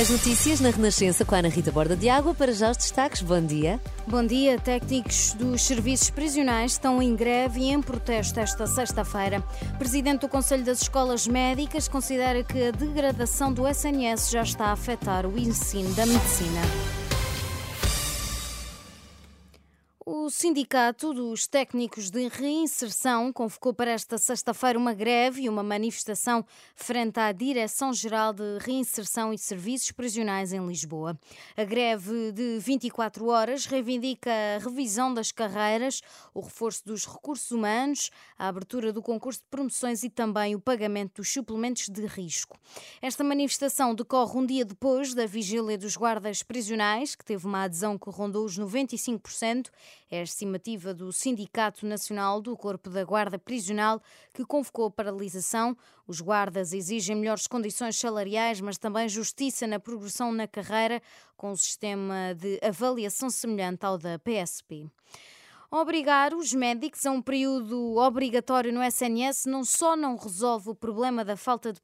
As notícias na Renascença com a Ana Rita Borda de Água. Para já os destaques. Bom dia. Bom dia. Técnicos dos serviços prisionais estão em greve e em protesto esta sexta-feira. Presidente do Conselho das Escolas Médicas considera que a degradação do SNS já está a afetar o ensino da medicina. O Sindicato dos Técnicos de Reinserção convocou para esta sexta-feira uma greve e uma manifestação frente à Direção-Geral de Reinserção e Serviços Prisionais em Lisboa. A greve de 24 horas reivindica a revisão das carreiras, o reforço dos recursos humanos, a abertura do concurso de promoções e também o pagamento dos suplementos de risco. Esta manifestação decorre um dia depois da vigília dos guardas prisionais, que teve uma adesão que rondou os 95%. É estimativa do Sindicato Nacional do Corpo da Guarda Prisional, que convocou a paralisação. Os guardas exigem melhores condições salariais, mas também justiça na progressão na carreira, com um sistema de avaliação semelhante ao da PSP. Obrigar os médicos a um período obrigatório no SNS não só não resolve o problema da falta de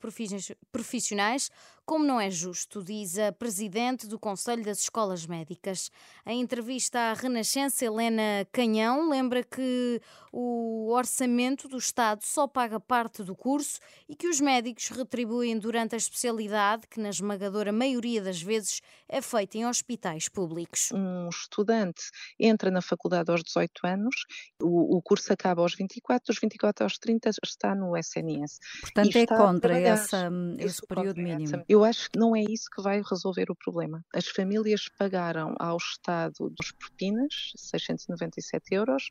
profissionais, como não é justo, diz a presidente do Conselho das Escolas Médicas. Em entrevista à Renascença, Helena Canhão lembra que o orçamento do Estado só paga parte do curso e que os médicos retribuem durante a especialidade, que na esmagadora maioria das vezes é feita em hospitais públicos. Um estudante entra na faculdade aos 18 anos, o, o curso acaba aos 24, dos 24 aos 30 está no SNS. Portanto, é contra essa, esse período mínimo. Eu acho que não é isso que vai resolver o problema. As famílias pagaram ao Estado dos propinas, 697 euros,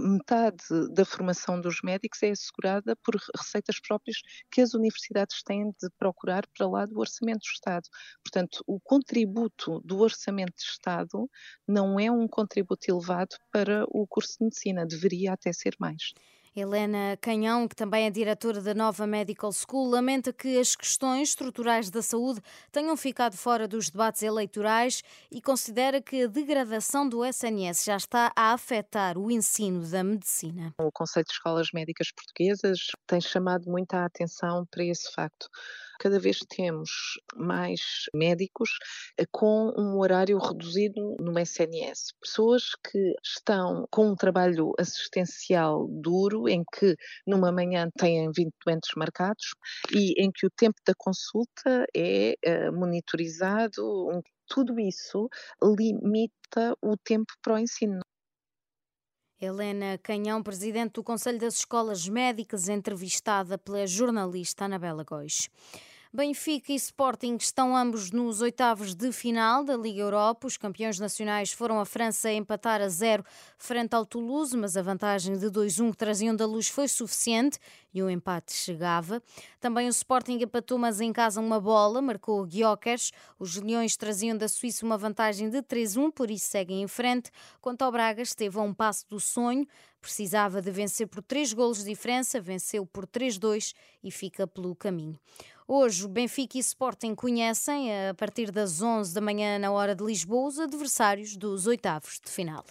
metade da formação dos médicos é assegurada por receitas próprias que as universidades têm de procurar para lá do orçamento do Estado. Portanto, o contributo do orçamento do Estado não é um contributo elevado para o curso de medicina, deveria até ser mais. Helena Canhão, que também é diretora da Nova Medical School, lamenta que as questões estruturais da saúde tenham ficado fora dos debates eleitorais e considera que a degradação do SNS já está a afetar o ensino da medicina. O Conselho de Escolas Médicas Portuguesas tem chamado muita atenção para esse facto cada vez temos mais médicos eh, com um horário reduzido no SNS. Pessoas que estão com um trabalho assistencial duro, em que numa manhã têm 20 doentes marcados e em que o tempo da consulta é eh, monitorizado. Tudo isso limita o tempo para o ensino. Helena Canhão, presidente do Conselho das Escolas Médicas, entrevistada pela jornalista Anabela Góis. Benfica e Sporting estão ambos nos oitavos de final da Liga Europa. Os campeões nacionais foram a França empatar a zero frente ao Toulouse, mas a vantagem de 2-1 que traziam da luz foi suficiente e o empate chegava. Também o Sporting empatou, mas em casa uma bola, marcou o Guiocas. Os Leões traziam da Suíça uma vantagem de 3-1, por isso seguem em frente. Quanto ao Braga, esteve a um passo do sonho. Precisava de vencer por 3 golos de diferença, venceu por 3-2 e fica pelo caminho. Hoje, Benfica e Sporting conhecem, a partir das 11 da manhã, na hora de Lisboa, os adversários dos oitavos de final.